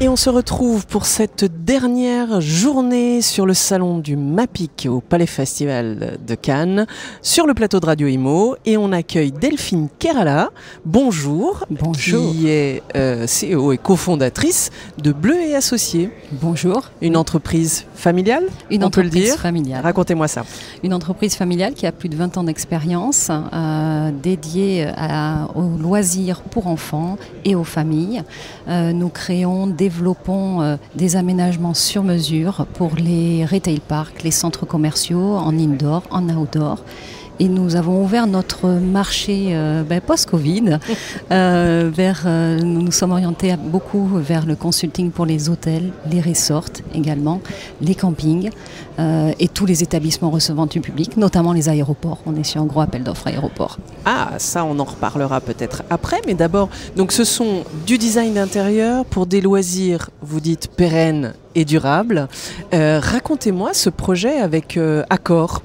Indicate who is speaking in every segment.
Speaker 1: Et on se retrouve pour cette dernière journée sur le salon du MAPIC au Palais Festival de Cannes, sur le plateau de Radio Imo. Et on accueille Delphine Kerala. Bonjour.
Speaker 2: Bonjour.
Speaker 1: Qui est euh, CEO et cofondatrice de Bleu et Associés.
Speaker 2: Bonjour.
Speaker 1: Une entreprise familiale
Speaker 2: Une
Speaker 1: on
Speaker 2: entreprise
Speaker 1: peut le dire.
Speaker 2: familiale.
Speaker 1: Racontez-moi ça.
Speaker 2: Une entreprise familiale qui a plus de 20 ans d'expérience euh, dédiée à- aux loisirs pour enfants et aux familles. Euh, nous créons, développons euh, des aménagements sur mesure pour les retail parks, les centres commerciaux en indoor, en outdoor. Et nous avons ouvert notre marché euh, ben, post-Covid. euh, vers, euh, nous nous sommes orientés beaucoup vers le consulting pour les hôtels, les resorts également, les campings et tous les établissements recevant du public, notamment les aéroports. On est sur un gros appel d'offres aéroports.
Speaker 1: Ah, ça, on en reparlera peut-être après. Mais d'abord, donc ce sont du design d'intérieur pour des loisirs, vous dites pérennes et durables. Racontez-moi ce projet avec Accor.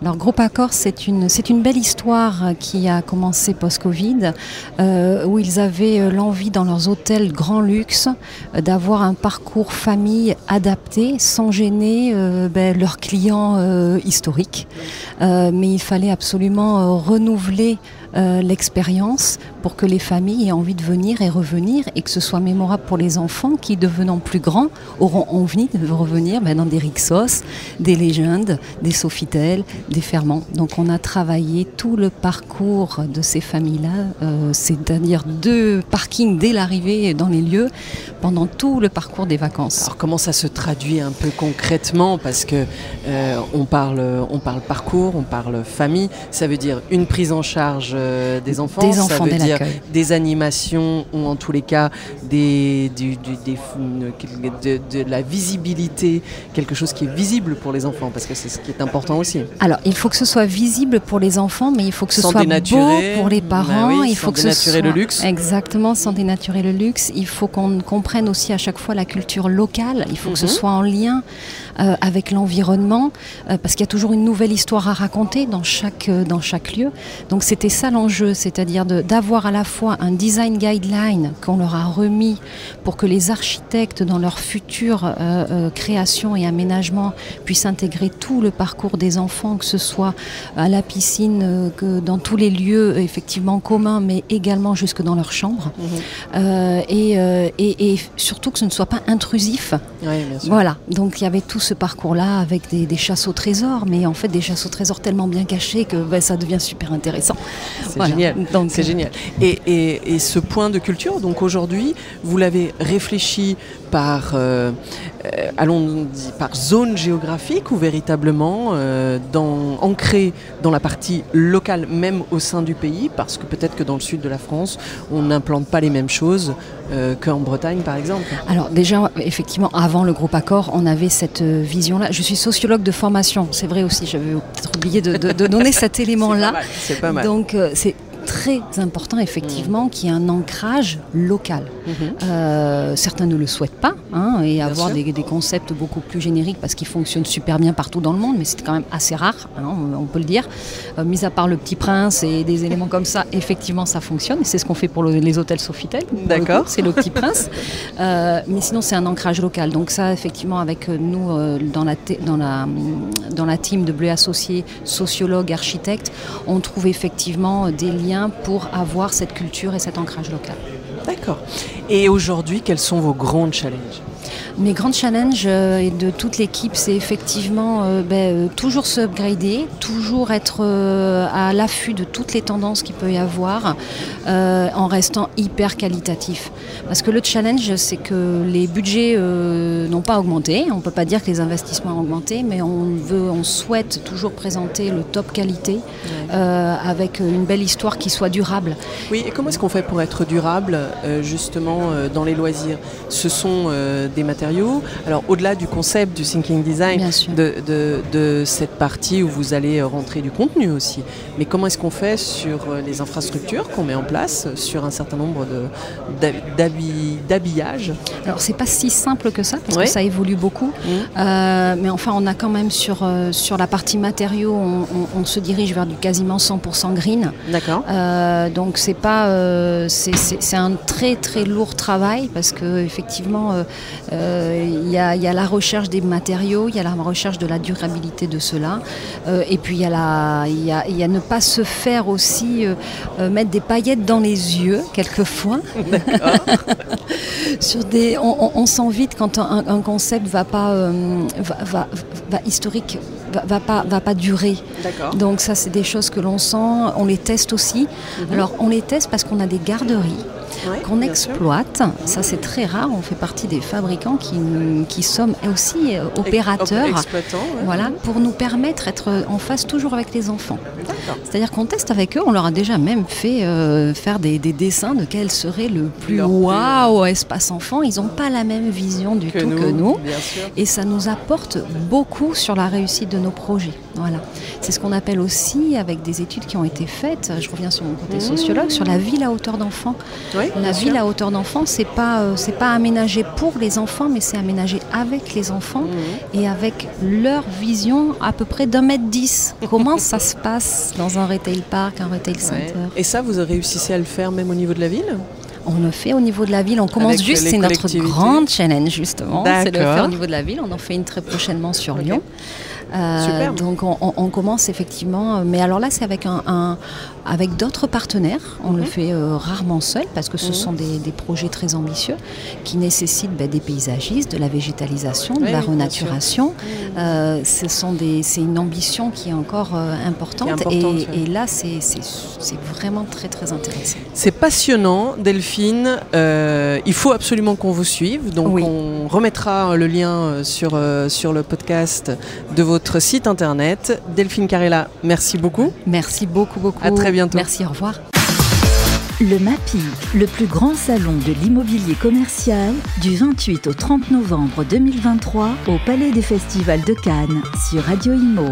Speaker 2: Alors Groupe Accor, c'est une, c'est une belle histoire qui a commencé post-Covid, euh, où ils avaient euh, l'envie dans leurs hôtels grand luxe euh, d'avoir un parcours famille adapté, sans gêner ben, leurs clients historiques. Mais il fallait absolument renouveler l'expérience pour que les familles aient envie de venir et revenir et que ce soit mémorable pour les enfants qui, devenant plus grands, auront envie de revenir ben, dans des Rixos, des légendes, des Sofitel, des Ferments. Donc on a travaillé tout le parcours de ces familles-là, euh, c'est-à-dire deux parkings dès l'arrivée dans les lieux, pendant tout le parcours des vacances.
Speaker 1: Alors comment ça se traduit un peu concrètement? Parce que euh, on, parle, on parle parcours, on parle famille. Ça veut dire une prise en charge euh, des enfants.
Speaker 2: Des
Speaker 1: ça
Speaker 2: enfants
Speaker 1: veut
Speaker 2: dès
Speaker 1: dire des animations ou en tous les cas des, du- du- des- de, de la visibilité, quelque chose qui est visible pour les enfants, parce que c'est ce qui est important aussi.
Speaker 2: Alors, il faut que ce soit visible pour les enfants, mais il faut que ce
Speaker 1: Sans
Speaker 2: soit beau pour les
Speaker 1: bah
Speaker 2: parents.
Speaker 1: oui,
Speaker 2: il
Speaker 1: sans
Speaker 2: faut que ce
Speaker 1: dénaturer
Speaker 2: soit
Speaker 1: le luxe.
Speaker 2: exactement sans dénaturer le luxe. Il faut qu'on comprenne aussi à chaque fois la culture locale. Il faut que ce
Speaker 1: Mhm.
Speaker 2: soit en lien euh, avec l'environnement, euh, parce qu'il y a toujours une nouvelle histoire à raconter dans chaque euh, dans chaque lieu. Donc c'était ça l'enjeu, c'est-à-dire d'avoir à la fois un design guideline qu'on leur a remis pour que les architectes dans leur future création et aménagement puissent intégrer tout le parcours des enfants, que ce soit à la piscine, euh, que dans tous les lieux euh, effectivement communs, mais également jusque dans leur chambre. Euh, et, euh, et- et surtout que ce ne soit pas intrusif.
Speaker 1: Oui, bien sûr.
Speaker 2: Voilà, donc il y avait tout ce parcours-là avec des, des chasses au trésor, mais en fait des chasses au trésor tellement bien cachées que ben, ça devient super intéressant.
Speaker 1: C'est
Speaker 2: Voilà.
Speaker 1: génial.
Speaker 2: Donc,
Speaker 1: C'est
Speaker 2: euh,
Speaker 1: génial. Et, et- et ce point de culture, donc aujourd'hui, vous l'avez réfléchi par, euh, euh, allons par zone géographique ou véritablement euh, dans, ancré dans la partie locale, même au sein du pays, parce que peut-être que dans le sud de la France, on n'implante pas les mêmes choses euh, qu'en Bretagne, par exemple.
Speaker 2: Alors déjà, effectivement, avant le groupe Accord, on avait cette euh, vision-là. Je suis sociologue de formation, c'est vrai aussi, j'avais peut-être oublié de, de- de donner cet élément-là.
Speaker 1: C'est pas mal.
Speaker 2: Donc euh, c'est très important effectivement qu'il y ait un ancrage local.
Speaker 1: Mhm.
Speaker 2: Euh, certains ne le souhaitent pas hein, et avoir des, des concepts beaucoup plus génériques parce qu'ils fonctionnent super bien partout dans le monde, mais c'est quand même assez rare, hein, on, on peut le dire. Euh, mis à part le Petit Prince et des éléments comme ça, effectivement ça fonctionne et c'est ce qu'on fait pour le- les hôtels Sofitel.
Speaker 1: D'accord.
Speaker 2: C'est le Petit Prince. Euh, mais sinon c'est un ancrage local. Donc ça effectivement avec nous dans, la te- dans, la, dans la team de Bleu Associés, sociologues, architectes, on trouve effectivement des liens pour avoir cette culture et cet ancrage local.
Speaker 1: D'accord. Et aujourd'hui, quels sont vos grands challenges?
Speaker 2: Mes grands challenges euh, et de toute l'équipe, c'est effectivement euh, ben, euh, toujours se upgrader, toujours être euh, à l'affût de toutes les tendances qu'il peut y avoir, en restant hyper qualitatif. Parce que le challenge, c'est que les budgets n'ont pas augmenté. On ne peut pas dire que les investissements ont augmenté, mais on veut, on souhaite toujours présenter le top qualité avec une belle histoire qui soit durable.
Speaker 1: Oui, et comment est-ce qu'on fait pour être durable, justement, dans les loisirs? Ce sont des matériaux matériaux. Alors au-delà du concept du thinking design, de, de, de, cette partie où vous allez rentrer du contenu aussi, mais comment est-ce qu'on fait sur les infrastructures qu'on met en place, sur un certain nombre d'habillages?
Speaker 2: Alors c'est pas si simple que ça, parce que ça évolue beaucoup. Mmh. Euh, mais enfin, on a quand même sur, euh, sur la partie matériaux, on, se dirige vers du quasiment 100% green.
Speaker 1: D'accord.
Speaker 2: Euh, donc c'est pas, c'est un très très lourd travail parce que effectivement, il y a, y, a, la recherche des matériaux, il y a la recherche de la durabilité de cela, et puis il y a la, y a, y a ne pas se faire aussi mettre des paillettes dans les yeux quelquefois. Sur des, on, sent vite quand un, concept va pas, va, va, historique va, va, pas, va pas durer. Donc ça, c'est des choses que l'on sent. On les teste aussi. Mhm. Alors on les teste parce qu'on a des garderies qu'on exploite. Ça, c'est très rare. On fait partie des fabricants qui, qui sommes aussi euh, opérateurs. Voilà, pour nous permettre d'être en face toujours avec les enfants. C'est-à-dire qu'on teste avec eux. On leur a déjà même fait euh, faire des, dessins de quel serait le plus waouh espace enfant. Ils n'ont pas la même vision du tout que nous. Et ça nous apporte beaucoup sur la réussite de nos projets. Voilà. C'est ce qu'on appelle aussi, avec des études qui ont été faites, je reviens sur mon côté mmh. sociologue, sur la ville à hauteur d'enfant. La ville à hauteur d'enfant, c'est pas, euh, c'est pas aménagé pour les enfants, mais c'est aménagé avec les enfants mmh. et avec leur vision à peu près d'un mètre dix. Comment ça se passe dans un retail park, un retail center?
Speaker 1: Et ça, vous réussissez à le faire même au niveau de la ville?
Speaker 2: On le fait au niveau de la ville. On commence juste, c'est notre grande challenge justement, c'est de le faire au niveau de la ville. On en fait une très prochainement sur Lyon. Euh, donc on, commence effectivement, mais alors là c'est avec un, avec d'autres partenaires. On le fait euh, rarement seul parce que ce sont des, projets très ambitieux qui nécessitent ben, des paysagistes, de la végétalisation, de la renaturation. Euh, ce sont des, c'est une ambition qui est encore importante, et, là c'est, vraiment très très intéressant.
Speaker 1: C'est passionnant, Delphine. il faut absolument qu'on vous suive. Donc on remettra le lien sur, sur le podcast de vos votre site internet. Delphine Carella, merci beaucoup.
Speaker 2: Merci beaucoup, beaucoup.
Speaker 1: À très bientôt.
Speaker 2: Merci, au revoir.
Speaker 3: Le MAPI, le plus grand salon de l'immobilier commercial, du 28 au 30 novembre 2023 au Palais des Festivals de Cannes sur Radio Imo.